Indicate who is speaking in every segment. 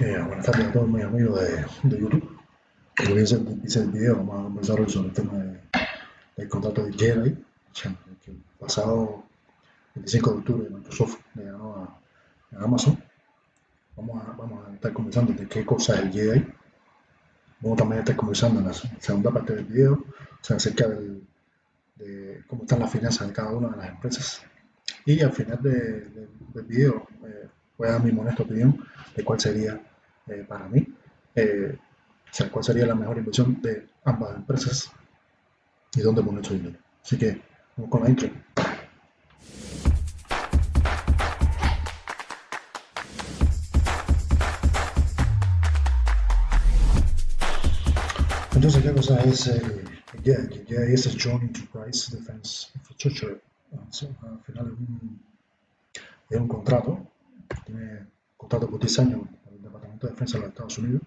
Speaker 1: Eh, buenas tardes a todos mis amigos de, de YouTube. Como hice, hice el video, vamos a conversar hoy sobre el tema de, del contrato de Jedi, que el pasado 25 de octubre Microsoft le ganó a, a Amazon. Vamos a, vamos a estar conversando de qué cosa es el Jedi. Vamos también a estar conversando en la segunda parte del video, o sea, acerca del, de cómo están las finanzas de cada una de las empresas. Y al final de, de, del video eh, voy a dar mi honesta opinión de cuál sería eh, para mí, eh, cuál sería la mejor inversión de ambas empresas y dónde poner su dinero. Así que vamos con la intro. Entonces, ¿qué cosa es el JED? JED es el Joint Enterprise Defense Infrastructure. al final es un, es un contrato, tiene contrato por 10 años Departamento de Defensa de los Estados Unidos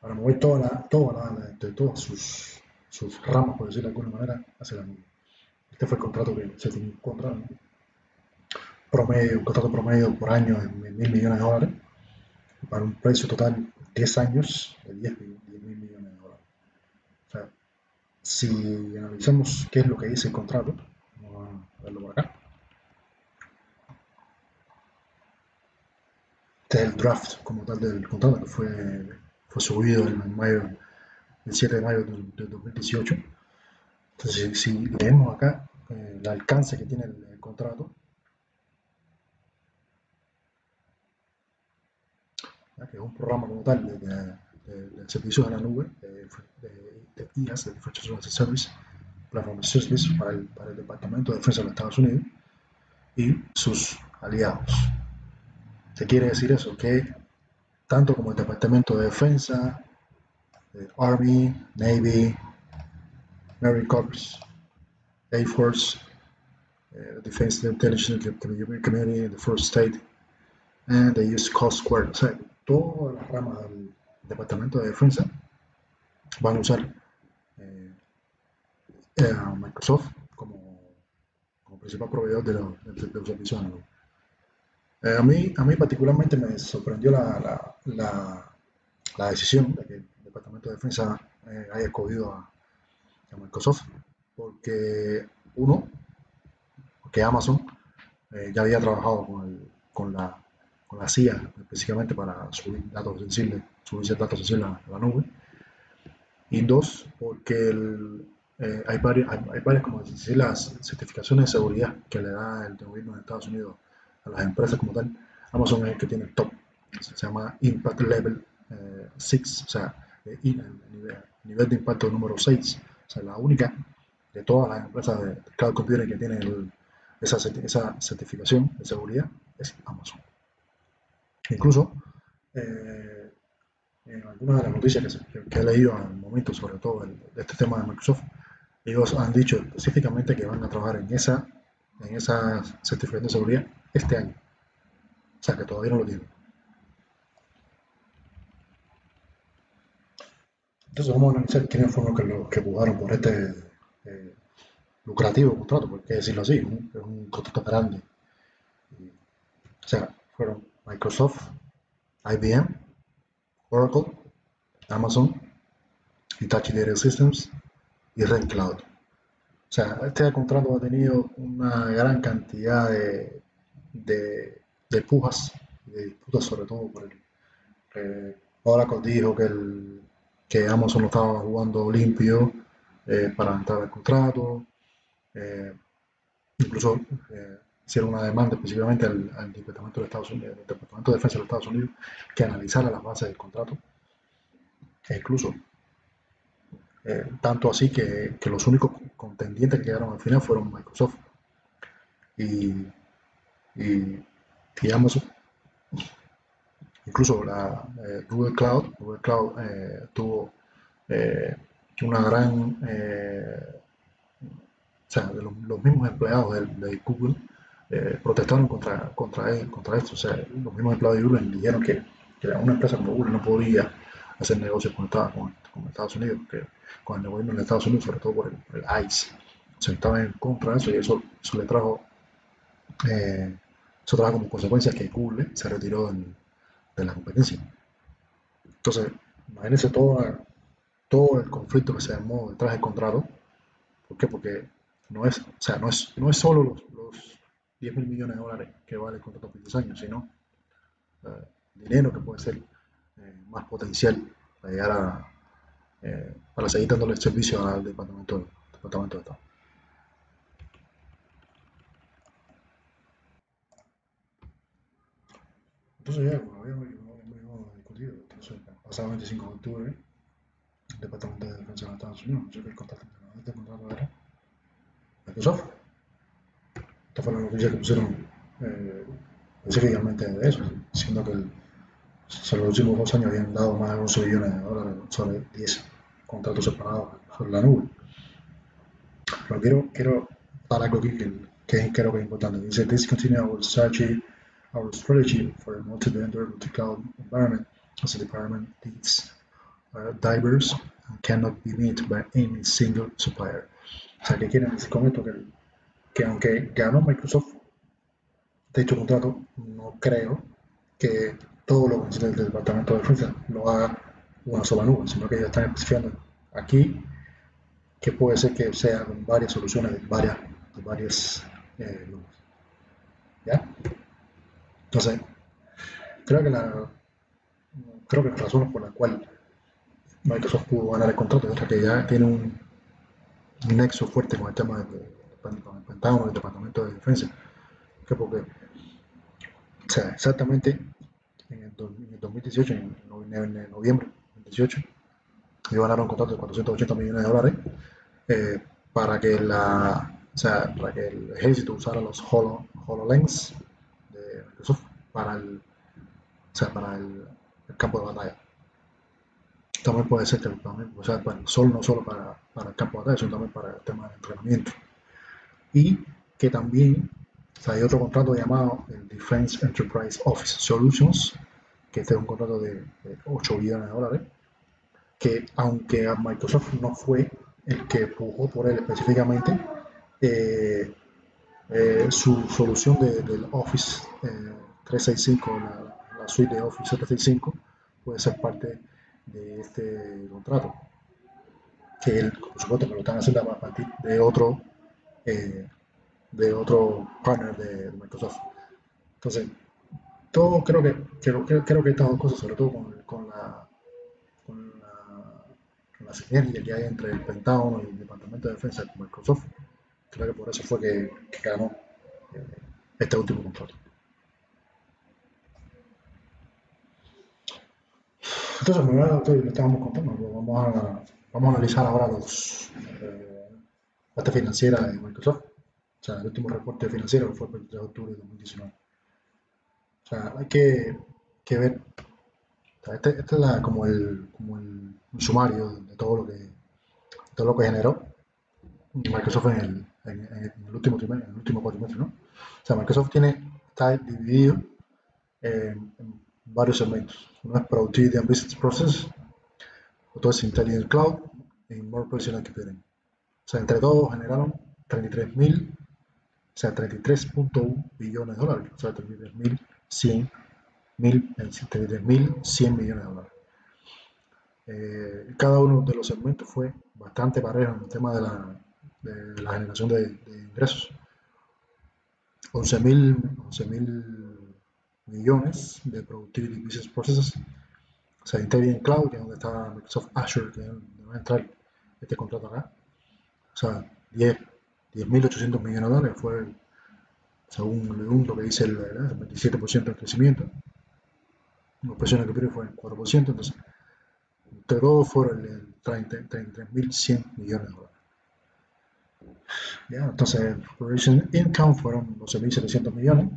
Speaker 1: para mover toda la, toda la, de todas sus, sus ramas, por decirlo de alguna manera, hacia la nube. Este fue el contrato que se tiene un contrato promedio, un contrato promedio por año en mil millones de dólares, para un precio total 10 años de 10 mil millones de dólares. O sea, si analizamos qué es lo que dice el contrato, vamos a verlo por acá. Este es el draft como tal del contrato que fue, fue subido en mayo, el 7 de mayo del, del 2018. Entonces, si leemos acá eh, el alcance que tiene el, el contrato, que es un programa como tal de, de, de, de servicios en la nube, de, de IaaS, de Infrastructure as a Service, Platform Service, para el, para el Departamento de Defensa de los Estados Unidos y sus aliados. ¿Qué quiere decir eso? Que tanto como el Departamento de Defensa, el Army, Navy, Marine Corps, Air Force, uh, Defense Intelligence Community, the First State, and the US Coast Guard. O sea, todas las ramas del Departamento de Defensa van a usar eh, eh, Microsoft como, principal proveedor de, los, servicios. Eh, a, mí, a mí particularmente me sorprendió la, la, la, decisión de que el Departamento de Defensa eh, haya escogido a, Microsoft, porque uno, porque Amazon eh, ya había trabajado con, el, con, la, con la CIA específicamente para subir datos sensibles, subir datos sensibles a la nube, y dos, porque el, hay, varias, hay, hay, como decir, las certificaciones de seguridad que le da el gobierno de Estados Unidos a las empresas como tal. Amazon es el que tiene el top, se llama Impact Level 6, eh, o sea, el nivel, nivel, de impacto número 6, o sea, la única de todas las empresas de cloud computing que tiene el, esa, esa, certificación de seguridad es Amazon. Incluso, eh, en algunas de las noticias que, que, he leído al momento, sobre todo el, de este tema de Microsoft, ellos han dicho específicamente que van a trabajar en esa, en esa certificación de seguridad este año. O sea que todavía no lo tienen. Entonces vamos a analizar quiénes fueron los que, los que jugaron por este eh, lucrativo contrato, por qué decirlo así, es un contrato grande. O sea, fueron Microsoft, IBM, Oracle, Amazon, Hitachi Data Systems y Red Cloud. O sea, este contrato ha tenido una gran cantidad de, de, de pujas, de disputas sobre todo por el... Eh, Oracle dijo que, el, que Amazon lo estaba jugando limpio eh, para entrar al contrato. Eh, incluso eh, hicieron una demanda específicamente al, al Departamento de Defensa de los Estados Unidos, que analizara las bases del contrato. E incluso, eh, tanto así que, que, los únicos contendientes que quedaron al final fueron Microsoft y, y, y Amazon. Incluso la eh, Google Cloud, Google Cloud eh, tuvo una gran, o sea, de los, mismos empleados de, de Google eh, protestaron contra, contra, esto. O sea, los mismos empleados de Google dijeron que, que una empresa como Google no podía hacer negocios con, con, con Estados Unidos, que, con el gobierno de Estados Unidos, sobre todo por el, ICE. O sea, estaba en contra de eso y eso, eso le trajo, eh, eso trajo como consecuencia que Google se retiró de la competencia. Entonces, imagínense todo, todo el conflicto que se armó detrás del contrato. ¿Por qué? Porque no es, o sea, no es, no es solo los, los 10 mil millones de dólares que vale el contrato por 10 años, sino eh, dinero que puede ser eh, más potencial para llegar a, eh, para seguir dándole servicio al departamento, departamento de Estado. Entonces ya, como habíamos, discutido, entonces, pasado 25 de octubre, el Departamento de Defensa de Estados Unidos anunció que el contrato, este contrato era Microsoft. Esta fue la noticia que pusieron eh, específicamente de eso, siendo que el, en los últimos dos años habían dado más de 11 billones de dólares sobre 10 contratos separados sobre la nube. Pero quiero, quiero dar algo aquí que, que creo que es importante. Dice, discontinue our strategy our strategy for a multi-vendor, multi-cloud environment as a department needs are diverse and cannot be met by any single supplier. O sea, ¿qué quieren decir con esto? Que, que aunque ganó Microsoft de hecho contrato, no creo que todo lo que necesita el departamento de defensa lo haga una sola nube, sino que ellos están especificando aquí que puede ser que sean varias soluciones de varias, de varias eh, nubes. ¿Ya? Entonces, creo que la creo que las razones por las cuales Microsoft pudo ganar el contrato es que ya tiene un, nexo fuerte con el tema del, Pentágono, del Departamento de Defensa, que porque, o sea, exactamente en el, 2018, en, noviembre del 2018, ellos ganaron un contrato de 480 millones de dólares eh, para que la o sea, para que el ejército usara los HoloLens para el, o sea, para el, campo de batalla. También puede ser que también, o sea, bueno, solo, no solo para, para, el campo de batalla, sino también para el tema de entrenamiento. Y que también o hay otro contrato llamado el Defense Enterprise Office Solutions, que este es un contrato de, 8 billones de dólares, que aunque a Microsoft no fue el que empujó por él específicamente, eh, eh, su solución de, del Office eh, 365, la, la, suite de Office 365, puede ser parte de este contrato. Que él, por supuesto, lo están haciendo a partir de otro, eh, de otro partner de, Microsoft. Entonces, todo creo que, creo, creo que estas dos cosas, sobre todo con, la, la, con la sinergia que hay entre el Pentágono y el Departamento de Defensa de Microsoft, creo que por eso fue que, que ganó eh, este último contrato. Entonces, como le estábamos contando, pues vamos, a, vamos a analizar ahora los eh, parte financiera de Microsoft. O sea, el último reporte financiero que fue el 23 de octubre de 2019. O sea, hay que, que ver. este, este, es la, como, el, como el, sumario de todo lo que todo lo que generó Microsoft en el, en, el último trimestre, en el último cuatrimestre, ¿no? O sea, Microsoft tiene, está dividido en, en varios segmentos. Uno es Productivity and Business Process, otro es Intelligent Cloud y More Personal Computing. O sea, entre todos generaron 33.000, o sea, 33.1 billones de dólares, o sea, 33.100 33.100 millones de dólares. Eh, cada uno de los segmentos fue bastante parejo en el tema de la, de la generación de, de ingresos. 11.000 11, millones de Productivity Business Processes. O sea, Intelligent Cloud, que es donde está Microsoft Azure, que va a entrar este contrato acá. O sea, 10.800 millones de dólares fue, según lo que dice el, el 27% del crecimiento. Los precios que fue el 4%, entonces, todos fueron 33.100 millones de dólares. ¿Ya? Entonces, Operation Income fueron 12.700 millones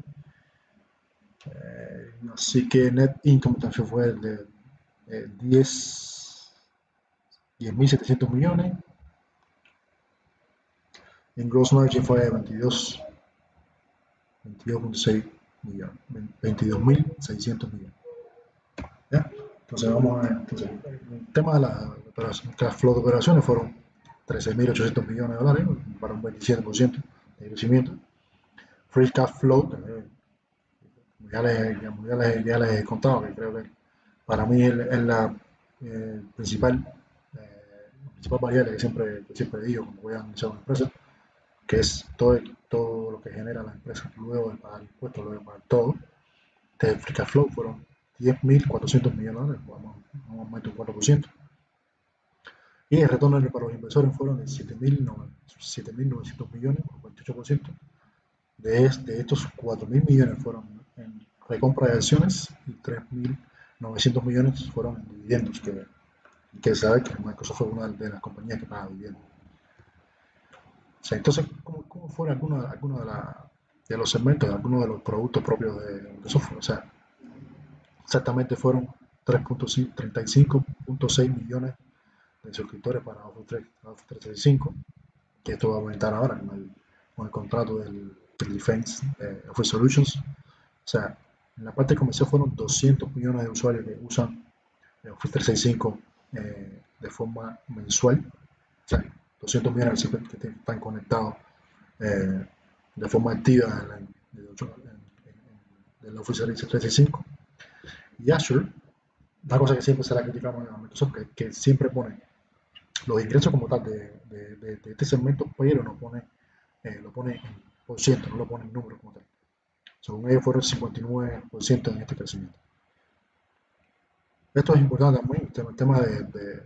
Speaker 1: eh, así que net income también fue de 10 10.700 millones. En gross margin fue 22 22.6 millones, 22.600 millones. Entonces vamos a entonces, el tema de la operación, cash flow de operaciones fueron 13.800 millones de dólares para un 27% de crecimiento. Free cash flow, ya les, ya les, he contado, que creo que para mí es, la eh, principal, eh, principal variable que siempre, que siempre digo cuando voy a anunciar una empresa, que es todo, todo lo que genera la empresa luego de pagar impuestos, luego de pagar todo. De Free Cash Flow fueron 10.400 millones de dólares, un aumento un 4%. Y el retorno para los inversores fueron de 7.900 millones, un 28%. De, de estos 4.000 millones fueron en recompra de acciones y 3.900 millones fueron en dividendos, que, que sabe que Microsoft fue una de las compañías que paga dividendos. O sea, entonces, ¿cómo, cómo fueron algunos alguno de, la, de, los segmentos, algunos de los productos propios de Microsoft? O sea, exactamente fueron 35.6 millones de suscriptores para Office 365, que esto va a aumentar ahora con el, con el contrato del, Defense eh, Office Solutions. O sea, en la parte comercial fueron 200 millones de usuarios que usan Office 365 eh, de forma mensual. O sea, 200 millones que están conectados eh, de forma activa en la, en, Office 365. Y Azure, una cosa que siempre se la criticamos Microsoft, que, que siempre pone los ingresos como tal de, este segmento, pero no pone, eh, lo pone en por ciento, no lo pone en número como tal. Según ellos fueron 59% en este crecimiento. Esto es importante también, el tema de,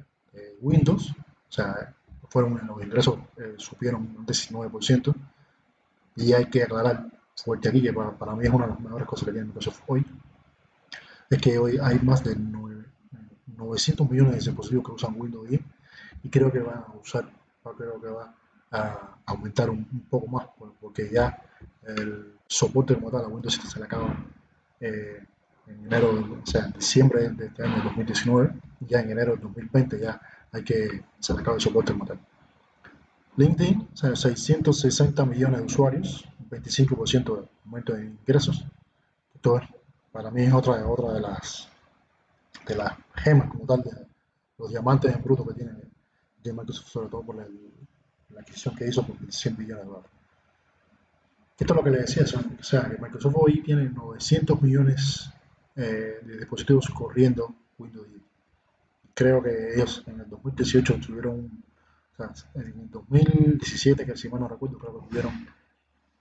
Speaker 1: Windows, o sea, fueron los ingresos eh, supieron un 19%, y hay que aclarar fuerte aquí, que para, mí es una de las mejores cosas que tiene Microsoft hoy, es que hoy hay más de 900 millones de dispositivos que usan Windows 10 y creo que va a usar, creo que va a aumentar un, poco más, porque ya el soporte como tal a Windows 7 se le acaba eh, en enero, o sea, en diciembre de este año 2019, ya en enero de 2020 ya hay que, se le acaba el soporte como tal. LinkedIn, o sea, 660 millones de usuarios, 25% de aumento de ingresos. Esto para mí es otra, otra de las de las gemas como tal, de los diamantes en bruto que tiene de Microsoft, sobre todo por la adquisición que hizo por 100 billones de dólares. Esto es lo que le decía, o sea, Microsoft hoy tiene 900 millones eh, de dispositivos corriendo Windows 10. Creo que ellos en el 2018 tuvieron, o sea, en el 2017, que si mal no recuerdo, creo que tuvieron,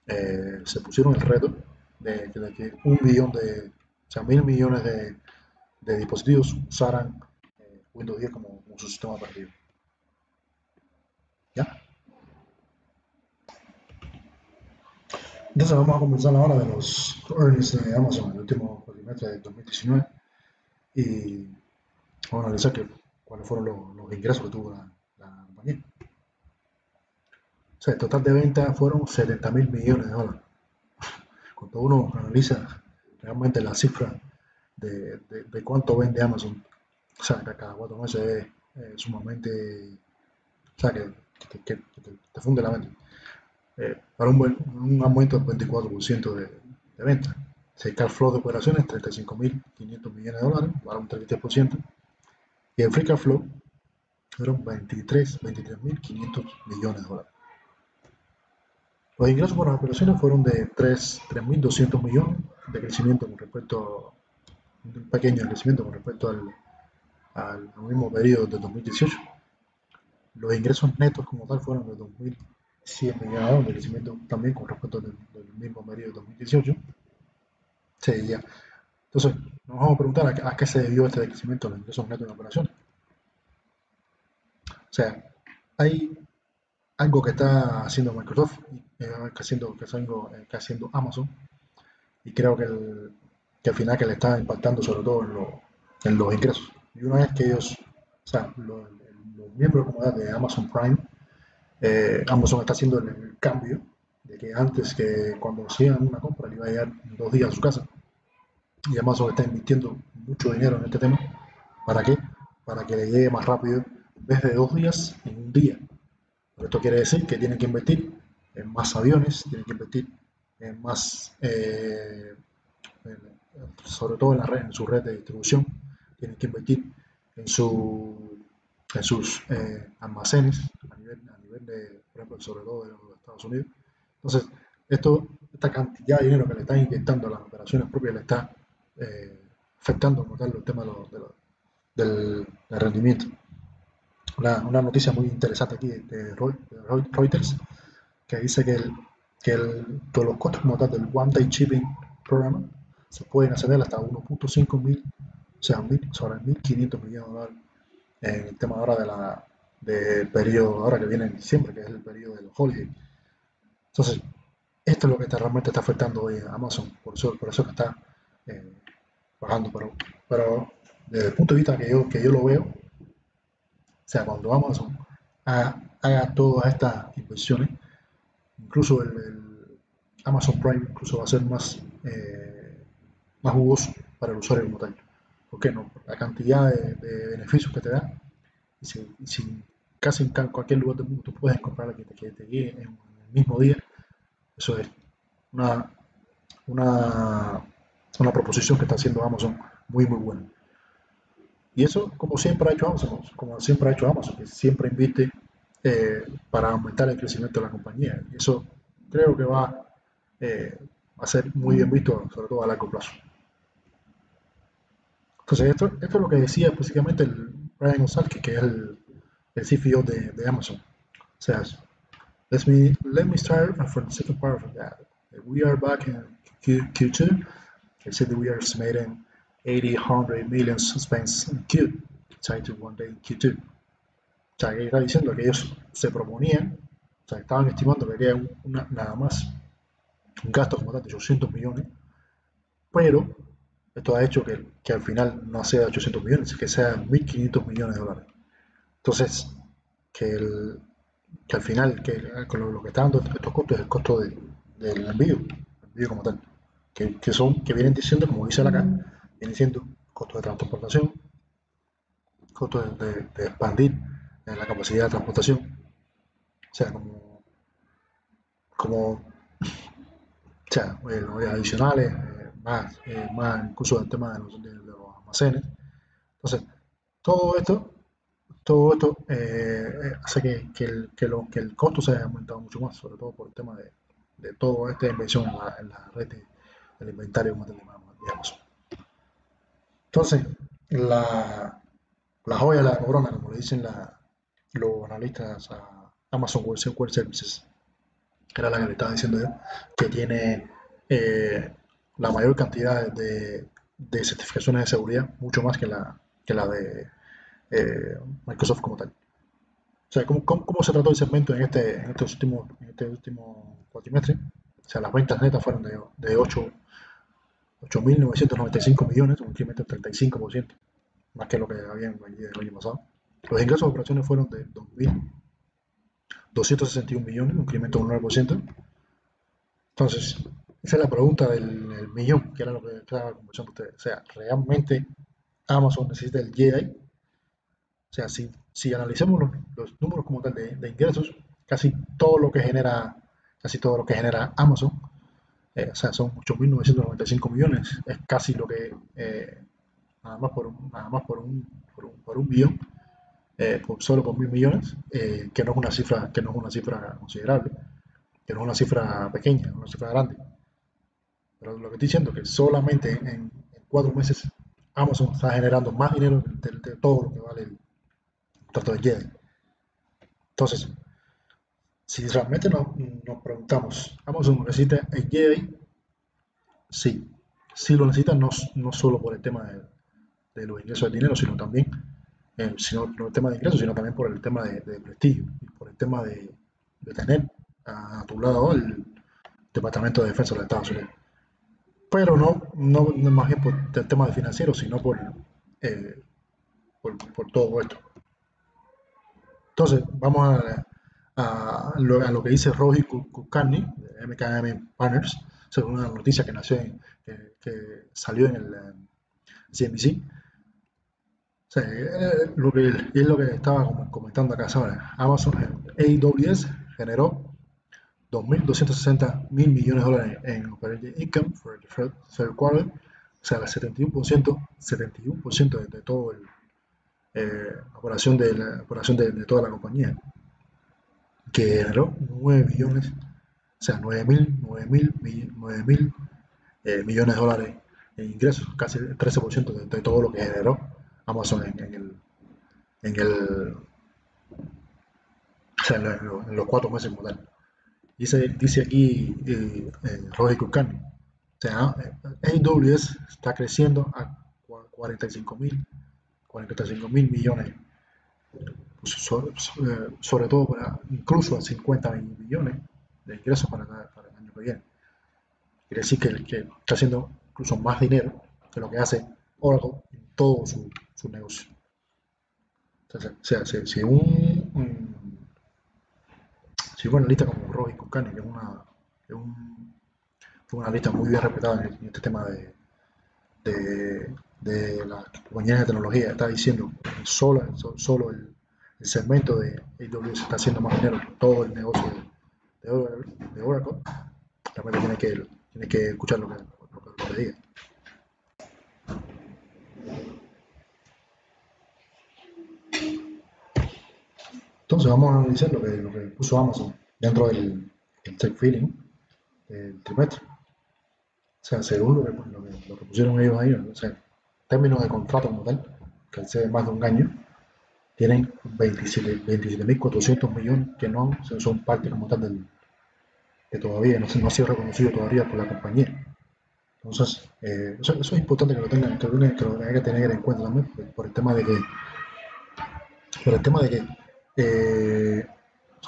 Speaker 1: eh, se pusieron el reto de, que un billón de, o sea, mil millones de, de dispositivos usaran eh, Windows 10 como, como su sistema operativo. ¿Ya? Entonces vamos a comenzar ahora de los earnings de Amazon el último cuatrimestre de 2019 y vamos a analizar cuáles fueron los, ingresos que tuvo la, compañía. O sea, el total de ventas fueron 70 mil millones de dólares. Cuando uno analiza realmente la cifra de, de, cuánto vende Amazon, o sea, que cada cuatro meses es sumamente, o sea, que que, te funde la mente. Eh, para un, buen, aumento del 24% de, de ventas. El cash flow de operaciones, 35.500 millones de dólares, para un 33%. Y el free cash flow fueron 23, 23.500 millones de dólares. Los ingresos por las operaciones fueron de 3.200 millones de crecimiento con respecto, un pequeño crecimiento con respecto al, al mismo periodo de 2018 los ingresos netos como tal fueron de 2.100 millones de crecimiento también con respecto del, mismo periodo de 2018. Sí, ya. Entonces, nos vamos a preguntar a, qué se debió este decrecimiento de los ingresos netos de operaciones. O sea, hay algo que está haciendo Microsoft, eh, que, haciendo, que, haciendo, eh, que haciendo Amazon, y creo que, el, que al final que le está impactando sobre todo en, lo, en los ingresos. Y una vez que ellos, o sea, lo, miembro de Amazon Prime, eh, Amazon está haciendo el, cambio de que antes que cuando hacían una compra le iba a llegar dos días a su casa. Y Amazon está invirtiendo mucho dinero en este tema. ¿Para qué? Para que le llegue más rápido, en vez de dos días, en un día. esto quiere decir que tienen que invertir en más aviones, tienen que invertir en más, eh, sobre todo en la red, en su red de distribución, tienen que invertir en su en sus eh, almacenes a nivel, a nivel de, por ejemplo, sobre todo de los Estados Unidos. Entonces, esto, esta cantidad de dinero que le están inyectando a las operaciones propias le está eh, afectando como tal el tema del, rendimiento. Una, noticia muy interesante aquí de Reuters que dice que, el, que, el, que los costos como tal del One Day Shipping Program se pueden ascender hasta 1.5 mil, o sea, mil, sobre 1.500 millones de dólares en el tema ahora de la del periodo ahora que viene en diciembre, que es el periodo del holiday. Entonces, esto es lo que está, realmente está afectando hoy a Amazon, por eso, por eso que está eh, bajando, pero, pero desde el punto de vista que yo, que yo lo veo, o sea, cuando Amazon haga, todas estas inversiones, incluso el, Amazon Prime incluso va a ser más, eh, más jugoso para el usuario como tal. ¿Por qué no? La cantidad de, beneficios que te da, y si, casi en cualquier lugar del mundo tú puedes comprar la que te, que llegue en el mismo día, eso es una, una, una proposición que está haciendo Amazon muy, muy buena. Y eso, como siempre ha hecho Amazon, como siempre ha hecho Amazon, que siempre invite eh, para aumentar el crecimiento de la compañía. Y eso creo que va eh, a ser muy bien visto, sobre todo a largo plazo. Entonces, esto, esto es lo que decía específicamente el Brian Osalki, que es el, el CFO de, de Amazon. O sea, let me let me start from the second part of that. We are back in Q, Q2. I said we are estimating 80, 100 million spends in Q, tied to one day in Q2. O sea, que está diciendo que ellos se proponían, o sea, estaban estimando que había una, nada más un gasto como tal de 800 millones, pero esto ha hecho que, que al final no sea 800 millones, que sea 1.500 millones de dólares. Entonces, que el, que al final que con lo, que está dando estos costos es el costo de, del envío, el envío como tal, que, que, son, que vienen diciendo, como dice acá, vienen siendo costos de transportación, costos de, de, expandir la capacidad de transportación, o sea, como, como o sea, eh, adicionales, eh, más, eh, más incluso el tema de los, de almacenes. Entonces, todo esto todo esto eh, hace que, que, el, lo, que, el, costo se haya aumentado mucho más, sobre todo por el tema de, de toda esta inversión en la, red del inventario, digamos. Entonces, la, la joya de la corona, como le dicen la, los analistas a Amazon Web Services, era la que le estaba diciendo yo, que tiene eh, la mayor cantidad de, de certificaciones de seguridad, mucho más que la, que la de eh, Microsoft como tal. O sea, ¿cómo, cómo, se trató el segmento en este, en este último, en este último cuatrimestre? O sea, las ventas netas fueron de, de 8.995 millones, un incremento del 35%, más que lo que habían vendido el año pasado. Los ingresos de operaciones fueron de 2.261 millones, un incremento del 9%. Entonces, esa es la pregunta del, millón, que era lo que estaba conversando ustedes. O sea, ¿realmente Amazon necesita el GI o sea, si, si analizamos los, números como tal de, ingresos, casi todo lo que genera, casi todo lo que genera Amazon, eh, o sea, son 8.995 millones, es casi lo que, eh, nada más por un, nada más por un, por un, billón, eh, solo por mil millones, que no es una cifra, que no es una cifra considerable, que no es una cifra pequeña, es una cifra grande. Pero lo que estoy diciendo es que solamente en, cuatro meses Amazon está generando más dinero de todo lo que vale el, trato de Jedi. Entonces, si realmente nos, preguntamos, ¿Amazon necesita el Jedi? Sí, sí lo necesita, no, no solo por el tema de, los ingresos del dinero, sino también, eh, sino, no el tema de ingresos, sino también por el tema de, prestigio por el tema de, tener a, tu lado el Departamento de Defensa de Estados Unidos. Pero no, no, más bien por el tema de financiero, sino por, eh, por, por todo esto. Entonces, vamos a, lo, que dice Roji Kulkarni, de MKM Partners, según una noticia que, nació que, salió en el CNBC. Eh, o sea, eh, lo que, es lo que estaba comentando acá ahora. Amazon AWS generó 2.260 mil millones de dólares en operating income for the third quarter, o sea, el 71%, 71% de, de todo el, eh, de, la, operación de, toda la compañía, que generó 9 billones O sea, 9 mil, 9 mil, 9 mil eh, millones de dólares en ingresos, casi el 13% de, todo lo que generó Amazon en, el, en el o sea, en los cuatro meses como tal. Dice, dice aquí eh, eh, Roger o sea, AWS está creciendo a 45 mil 45 mil millones, pues sobre, sobre, todo para, incluso a 50 millones de ingresos para, el año que viene. Quiere decir que, está haciendo incluso más dinero que lo que hace Oracle en todo su, su negocio. O sea, si, un si un analista como Roy Kunkani, que es una, que un, fue una analista muy bien respetada en, este tema de, de, de compañías de tecnología, está diciendo solo, solo el, segmento de AWS está haciendo más dinero que todo el negocio de, Oracle, realmente tiene que, tiene que escuchar lo que, lo, lo que diga. Entonces vamos a analizar lo que, lo que puso Amazon dentro del, del tech feeling del trimestre. O sea, según lo que, lo que, pusieron ellos ahí, o sea, términos de contrato como tal, que ser más de un año, tienen 27.400 27, millones que no son parte como tal del, que todavía no, no ha sido reconocido todavía por la compañía. Entonces, eh, eso, es importante que lo tengan, que lo tengan, que lo tengan que tener en cuenta también, por el tema de que, por el tema de que eh,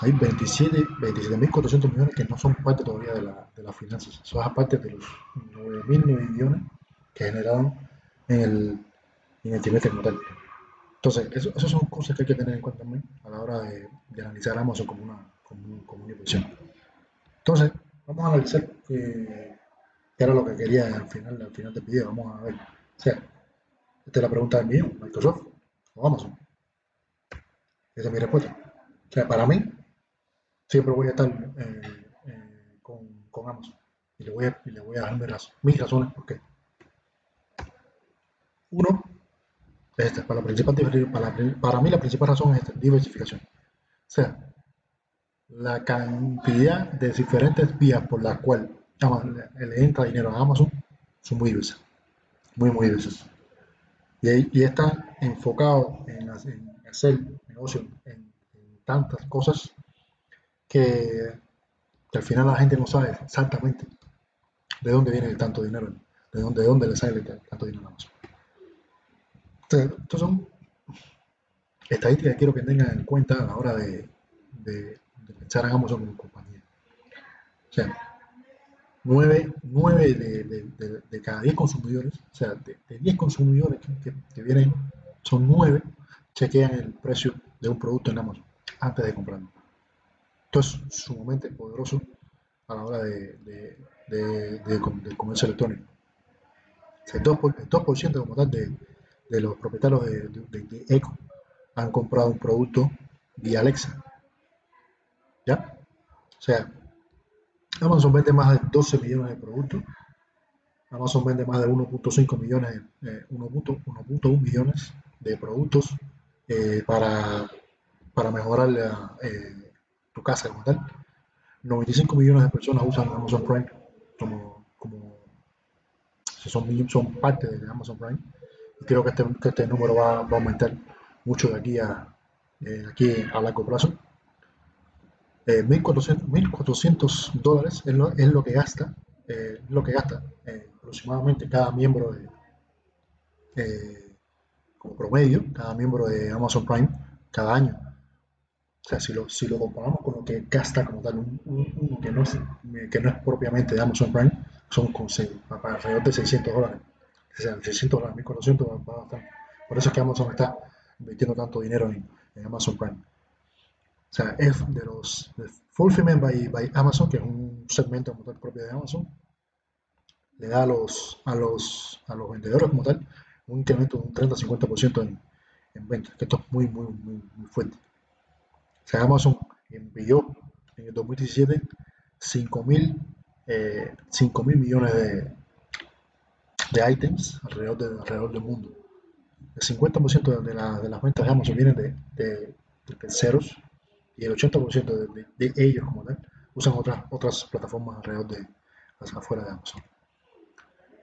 Speaker 1: hay 27.400 27 millones que no son parte todavía de, la, de las finanzas. Es aparte de los 9.000 millones que generaron en el, en el trimestre como tal. Entonces, eso, esas son cosas que hay que tener en cuenta también a la hora de, de analizar Amazon como una, como, una inversión. Entonces, vamos a analizar qué era lo que quería al final, al final del video. Vamos a ver. O sea, esta es la pregunta del millón, Microsoft o Amazon. Esa es mi respuesta. O sea, para mí, siempre voy a estar eh, eh, con, con, Amazon. Y le voy a, y le voy a dar mis, mis razones por qué. Uno, es esta. Para, la principal, para, la, para mí la principal razón es esta, diversificación. O sea, la cantidad de diferentes vías por las cuales le entra dinero a Amazon son muy diversas. Muy, muy diversas. Y, y está enfocado en, en hacer negocio en, en tantas cosas que, que, al final la gente no sabe exactamente de dónde viene tanto dinero, de dónde, de dónde le sale tanto dinero a Amazon. Entonces, estas son estadísticas que quiero que tengan en cuenta a la hora de, de, de pensar en Amazon como compañía. O sea, 9, 9 de, de, de, cada 10 consumidores, o sea, de, 10 consumidores que, que, vienen, son 9 chequean el precio de un producto en Amazon antes de comprarlo. Esto es sumamente poderoso a la hora de, de, de, de comercio electrónico. El 2%, el 2 como tal de, los propietarios de, Echo han comprado un producto vía Alexa. ¿Ya? O sea, Amazon vende más de 12 millones de productos. Amazon vende más de 1.5 millones, eh, 1.1 millones de productos eh, para, para mejorar la, eh, tu casa como tal. 95 millones de personas usan Amazon Prime como, como son, son parte de Amazon Prime. Y creo que este, que este número va, va, a aumentar mucho de aquí a, eh, aquí a largo plazo. Eh, 1.400, 1.400 dólares es lo, es lo, que gasta, eh, lo que gasta eh, aproximadamente cada miembro de, como promedio, cada miembro de Amazon Prime cada año. O sea, si lo, si lo comparamos con lo que gasta como tal un, un, uno que no, es, que no es propiamente de Amazon Prime, son con para alrededor de 600 dólares. O sea, 600 dólares, 1400 va. Por eso es que Amazon está invirtiendo tanto dinero en, Amazon Prime. O sea, es de los Fulfillment by, by, Amazon, que es un segmento como propio de Amazon, le da a los, a los, a los vendedores como tal un incremento de un 30-50% en, en ventas, que esto es muy, muy, muy, fuerte. O sea, Amazon envió en el 2017 5 mil eh, millones de, de items alrededor, de, alrededor del mundo. El 50% de, la, de, las ventas de Amazon vienen de, de, terceros y el 80% de, de, ellos como tal usan otras, otras plataformas alrededor de afuera de Amazon.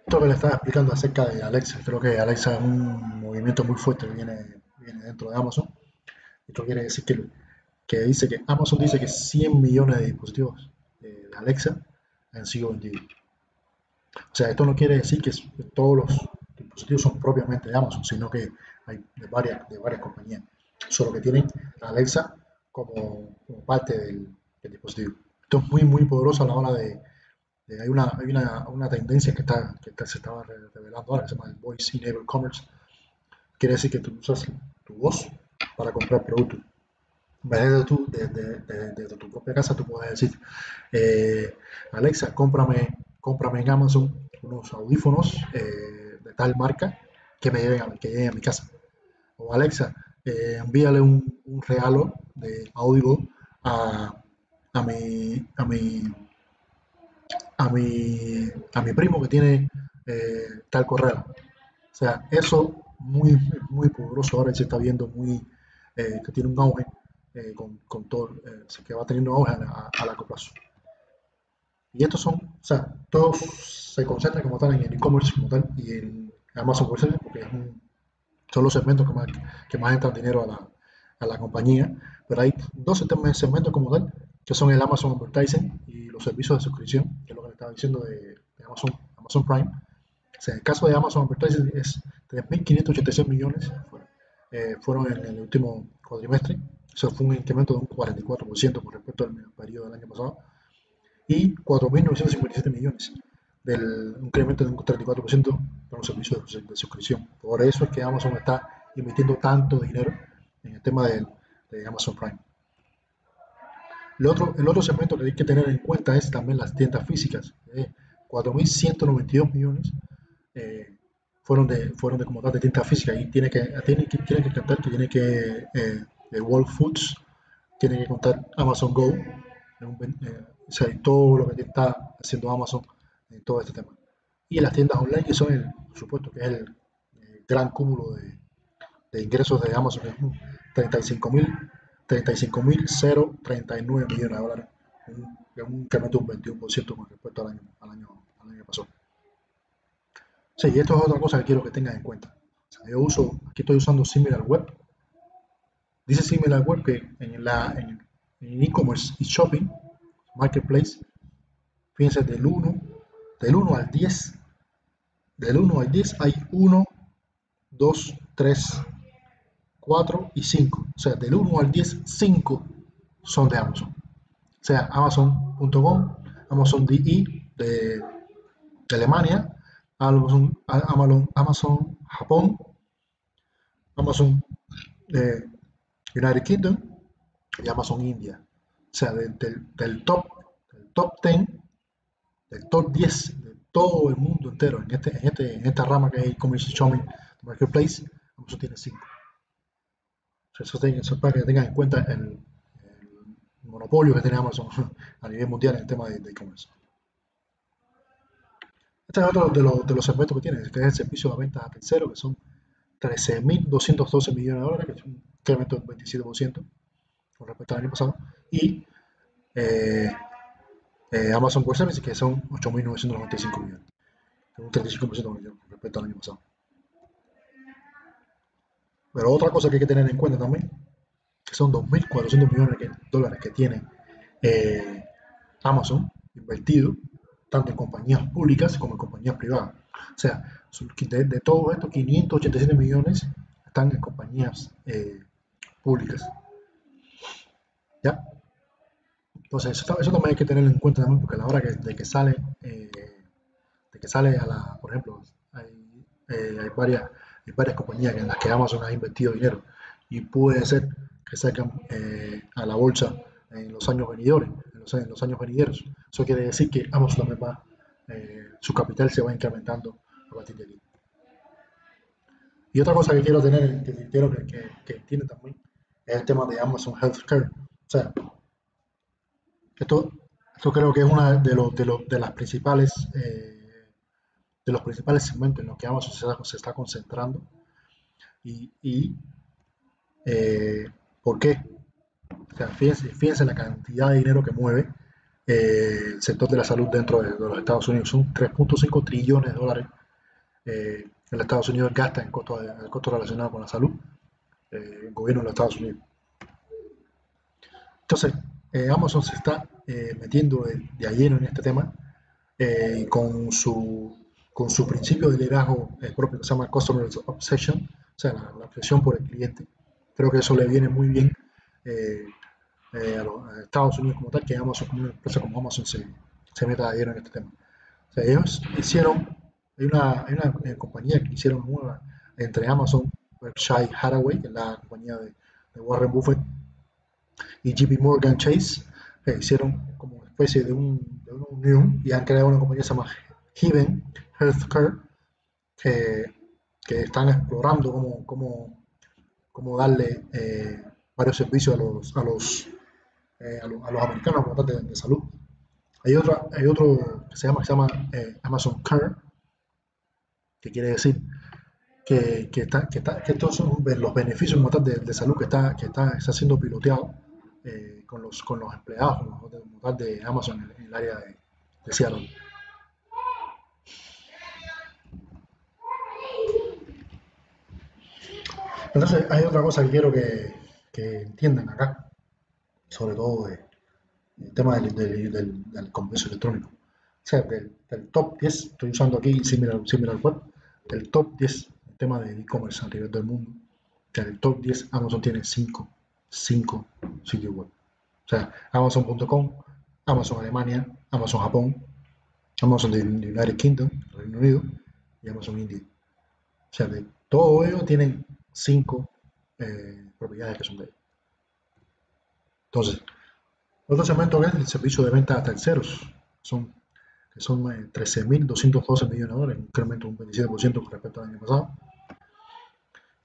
Speaker 1: Esto que le estaba explicando acerca de Alexa, creo que Alexa es un movimiento muy fuerte que viene, viene dentro de Amazon. Esto quiere decir que, que dice que Amazon dice que 100 millones de dispositivos de Alexa han sido vendidos. O sea, esto no quiere decir que todos los dispositivos son propiamente de Amazon, sino que hay de varias, de varias compañías, solo que tienen Alexa como, parte del, dispositivo. Esto es muy, muy poderoso a la hora de... hay una, hay una, una tendencia que, está, que se estaba revelando ahora, se llama el Voice Enabled Commerce. Quiere decir que tú usas tu voz para comprar productos. En vez de tu, de, tu propia casa, tú puedes decir, eh, Alexa, cómprame, cómprame en Amazon unos audífonos eh, de tal marca que me lleven a, que lleguen a mi casa. O Alexa, eh, envíale un, un, regalo de Audible a, a, mi, a, mi, a, mi, a mi primo que tiene eh, tal correo. O sea, eso muy, muy poderoso ahora se está viendo muy, eh, que tiene un auge con, con, todo, que va teniendo auge a, a, largo plazo. Y estos son, o sea, todos se concentran como tal en el e-commerce como tal y en Amazon Web Services porque es un son los segmentos que más, que más entran dinero a la, a la compañía, pero hay dos segmentos como tal, que son el Amazon Advertising y los servicios de suscripción, que estaba diciendo de, Amazon, Amazon Prime. O sea, el caso de Amazon Advertising es 3.586 millones, eh, fueron en el último cuatrimestre, eso fue un incremento de un 44% con respecto al periodo del año pasado, y 4.957 millones del incremento de un 34% para los servicios de, suscripción. Por eso es que Amazon está invirtiendo tanto dinero en el tema de, Amazon Prime. El otro, el otro segmento que hay que tener en cuenta es también las tiendas físicas. 4.192 millones eh, fueron, de, fueron de como tal de tiendas físicas y tiene que, tiene que, tiene que contar que tiene que eh, World Foods, tiene que contar Amazon Go, eh, todo lo que está haciendo Amazon en todo este tema. Y las tiendas online, que son, el, por supuesto, que es el, gran cúmulo de, de, ingresos de Amazon, es 35.000, 35.039 millones de dólares, un, un incremento de un 21% con respecto al año, al año, al año pasado. Sí, y esto es otra cosa que quiero que tengan en cuenta. yo uso, aquí estoy usando Similar Web. Dice Similar Web que en la en e-commerce y shopping, marketplace, fíjense del 1 del 1 al 10, del 1 al 10 hay 1, 2, 3, 4 y 5. O sea, del 1 al 10, 5 son de Amazon. O sea, Amazon.com, Amazon DI de, de Alemania, Amazon, Amazon, Amazon Japón, Amazon eh, United Kingdom y Amazon India. O sea, del, del top, del top 10 del top 10 de todo el mundo entero, en, este, en, este, en esta rama que es e-commerce shopping marketplace, Amazon tiene 5. Eso, para que tengan en cuenta el, monopolio que tiene Amazon a nivel mundial en el tema de e-commerce. este es otro de los, de los segmentos que tiene, que es el servicio de ventas a tercero, que son 13.212 millones de dólares, que es un incremento del 27% con respecto al año pasado, y eh, eh, Amazon Web Services, que son 8.995 millones, un 35% respecto al año pasado. Pero otra cosa que hay que tener en cuenta también, que son 2.400 millones de dólares que tiene eh, Amazon invertido, tanto en compañías públicas como en compañías privadas. O sea, de, de todos estos 587 millones están en compañías eh, públicas. ¿Ya? Entonces, eso, también hay que tenerlo en cuenta también, porque a la hora de que sale, eh, de que sale a la, por ejemplo, hay, varias, varias compañías en las que Amazon ha invertido dinero y puede ser que sacan eh, a la bolsa en los años venidores, en los, años venideros. Eso quiere decir que Amazon también va, su capital se va incrementando a partir de aquí. Y otra cosa que quiero tener, que quiero que, que, que tiene también, es el tema de Amazon Healthcare. O sea, esto, esto creo que es una de, los, de, los, de las principales eh, de los principales segmentos en los que Amazon se, está concentrando. Y, eh, ¿por qué? Fíjense, la cantidad de dinero que mueve eh, el sector de la salud dentro de, los Estados Unidos. Son 3.5 trillones de dólares eh, los Estados Unidos gasta en costos, costo relacionados con la salud, eh, el gobierno de los Estados Unidos. Entonces, Amazon se está metiendo de, de lleno en este tema con su con su principio de liderazgo propio que se llama Customer Obsession, o sea, la, obsesión por el cliente. Creo que eso le viene muy bien eh, a, los, Estados Unidos como tal, que Amazon, como una empresa como Amazon se, se meta en este tema. O sea, ellos hicieron, hay una, hay una eh, compañía que hicieron nueva entre Amazon, Berkshire Hathaway, que es la compañía de, Warren Buffett, y JP Morgan Chase, que hicieron como una especie de, un, de una unión y han creado una compañía que se llama Heaven Healthcare, que, que están explorando cómo, cómo, cómo darle eh, varios servicios a los, a los eh, a, los americanos como de, de, salud. Hay, otra, hay otro que se llama, se llama eh, Amazon Care, que quiere decir que, que, está, que, está, que estos son los beneficios de, de, salud que está, que está, está siendo piloteado eh, con, los, con los empleados como de Amazon en, el área de, de Seattle. Entonces, hay otra cosa que quiero que, que entiendan acá sobre todo de, el tema del, del, comercio electrónico. O sea, del, top 10, estoy usando aquí similar, similar web, del top 10, el tema de e-commerce a nivel del mundo, que el top 10 Amazon tiene 5, 5 sitios web. O sea, Amazon.com, Amazon Alemania, Amazon Japón, Amazon de United Kingdom, Reino Unido, y Amazon India. O sea, de todo ello tienen 5 eh, propiedades que son de ellos. Entonces, otro segmento es el servicio de venta a terceros, son, que son 13.212 millones de dólares, un incremento de un 27% con respecto al año pasado.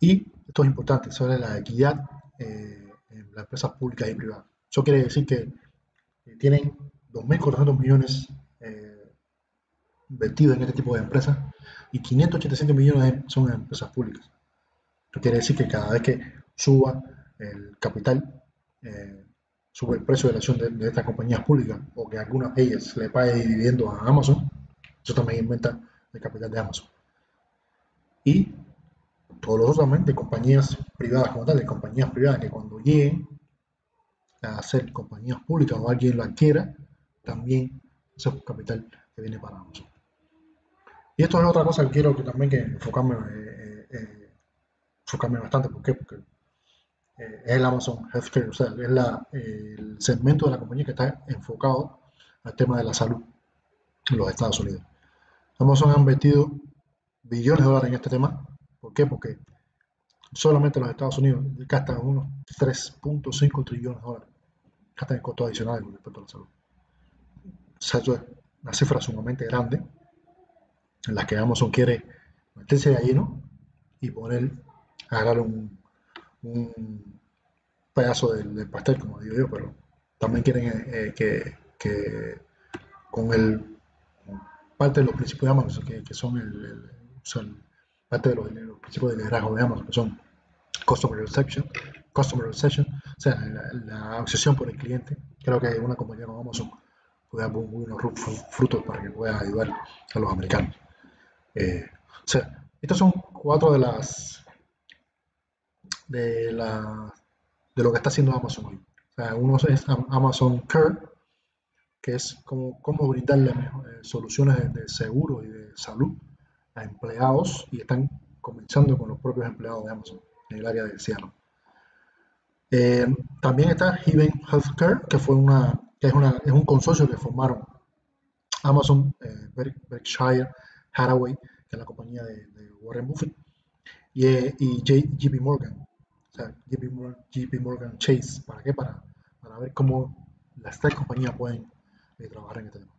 Speaker 1: Y esto es importante, sobre la equidad eh, en las empresas públicas y privadas. Eso quiere decir que tienen 2.400 millones eh, invertidos en este tipo de empresas y 587 millones son empresas públicas. Quiere decir que cada vez que suba el capital, eh, sube el precio de la acción de, estas compañías públicas o que algunas de ellas le pague dividendo a Amazon, eso también inventa el capital de Amazon. Y todos los otros también de compañías privadas como tal, de compañías privadas que cuando lleguen a ser compañías públicas o alguien lo adquiera, también ese capital que viene para Amazon. Y esto es otra cosa que quiero que también que enfocarme, eh, eh, enfocarme bastante. ¿Por qué? Porque eh, es el Amazon Healthcare, o sea, es la, el segmento de la compañía que está enfocado al tema de la salud en los Estados Unidos. Amazon ha invertido billones de dólares en este tema. ¿Por qué? Porque solamente los Estados Unidos gastan unos 3.5 trillones de dólares. Gastan en costos adicionales con respecto a la salud. O sea, eso es una cifra sumamente grande en la que Amazon quiere meterse de lleno y poner, agarrar un, pedazo del, pastel, como digo yo, pero también quieren eh, que, que, con el parte de los principios de Amazon, que, son, el, son, parte de los, principios de liderazgo de Amazon, que son Customer Reception, Customer Obsession, o sea, la, obsesión por el cliente. Creo que una compañía como Amazon puede dar muy buenos frutos para que pueda ayudar a los americanos. Eh, o sea, estas son cuatro de las de, la, de lo que está haciendo Amazon hoy. O sea, uno es Amazon Care, que es como, cómo brindarle eh, soluciones de, seguro y de salud a empleados y están comenzando con los propios empleados de Amazon en el área de Seattle. Eh, también está Heaven Healthcare, que fue una, que es, una, es un consorcio que formaron Amazon, eh, Berkshire Hathaway, que es la compañía de, Warren Buffett, y, y JP Morgan, JP Morgan, Chase. ¿Para qué? Para, para ver cómo las tres compañías pueden eh, trabajar en este tema.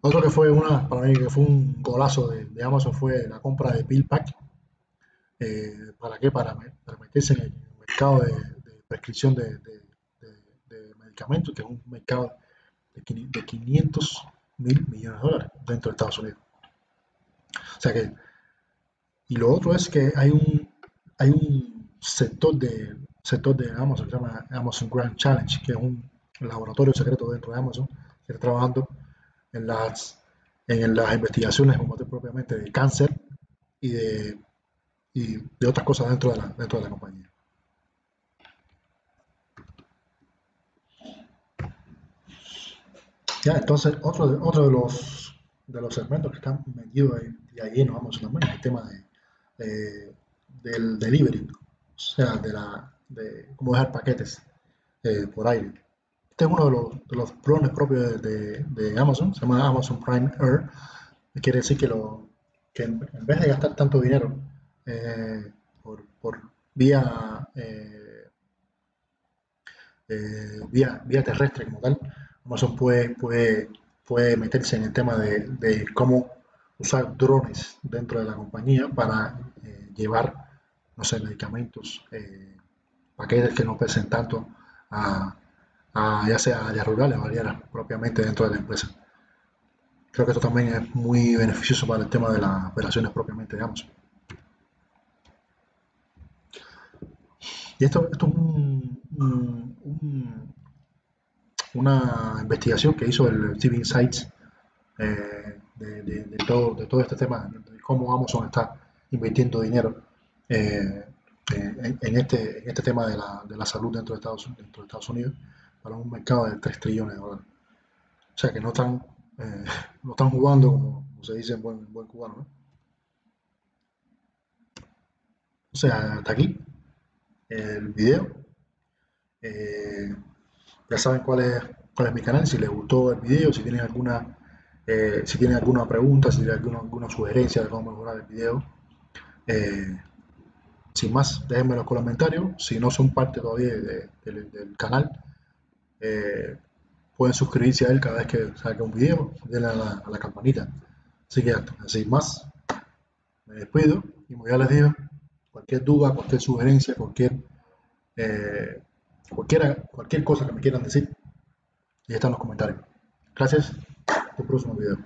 Speaker 1: Otro que fue una, para mí que fue un golazo de, Amazon fue la compra de PillPack. Eh, ¿Para qué? Para, meterse en el mercado de, prescripción de, medicamentos, que es un mercado de, 500 mil millones de dólares dentro de Estados Unidos. O sea que, y lo otro es que hay un, hay un sector de, sector de Amazon que se llama Amazon Grand Challenge, que es un, laboratorio secreto dentro de Amazon, seguir trabajando en las, en las investigaciones propiamente de cáncer y de, y de otras cosas dentro de la, dentro de la compañía. Ya, entonces, otro de, otro de los de los segmentos que están metidos y ahí nos vamos también el tema de, del delivery, o sea, de, la, de cómo dejar paquetes eh, por aire. Este es uno de los, de drones propios de, de, Amazon, se llama Amazon Prime Air. Quiere decir que, lo, que en, vez de gastar tanto dinero eh, por, por, vía, eh, vía, vía terrestre como tal, Amazon puede, puede, puede meterse en el tema de, de cómo usar drones dentro de la compañía para llevar, no sé, medicamentos, eh, paquetes que no pesen tanto a, ya sea áreas rurales o áreas propiamente dentro de la empresa. Creo que esto también es muy beneficioso para el tema de las operaciones propiamente Amazon. Y esto, esto es un, una investigación que hizo el TV Insights eh, de, todo, de todo este tema, de cómo Amazon está invirtiendo dinero eh, en, este, en este tema de la, de la salud dentro de, Estados, dentro de Estados Unidos para un mercado de 3 trillones de dólares. O sea que no están, eh, no están jugando como, se dice en buen, buen cubano. ¿no? O sea, hasta aquí el video. Ya saben cuál es, cuál es mi canal, si les gustó el video, si tienen alguna, eh, si tienen alguna pregunta, si tienen alguna, alguna sugerencia de cómo mejorar el video. Eh, sin más, déjenme en los comentarios. Si no son parte todavía del canal, eh, pueden suscribirse a él cada vez que salga un video, denle a la, campanita. Así que, sin más, me despido y como ya les digo, cualquier duda, cualquier sugerencia, cualquier Cualquiera, cualquier cosa que me quieran decir, ya está en los comentarios. Gracias. Hasta el próximo video.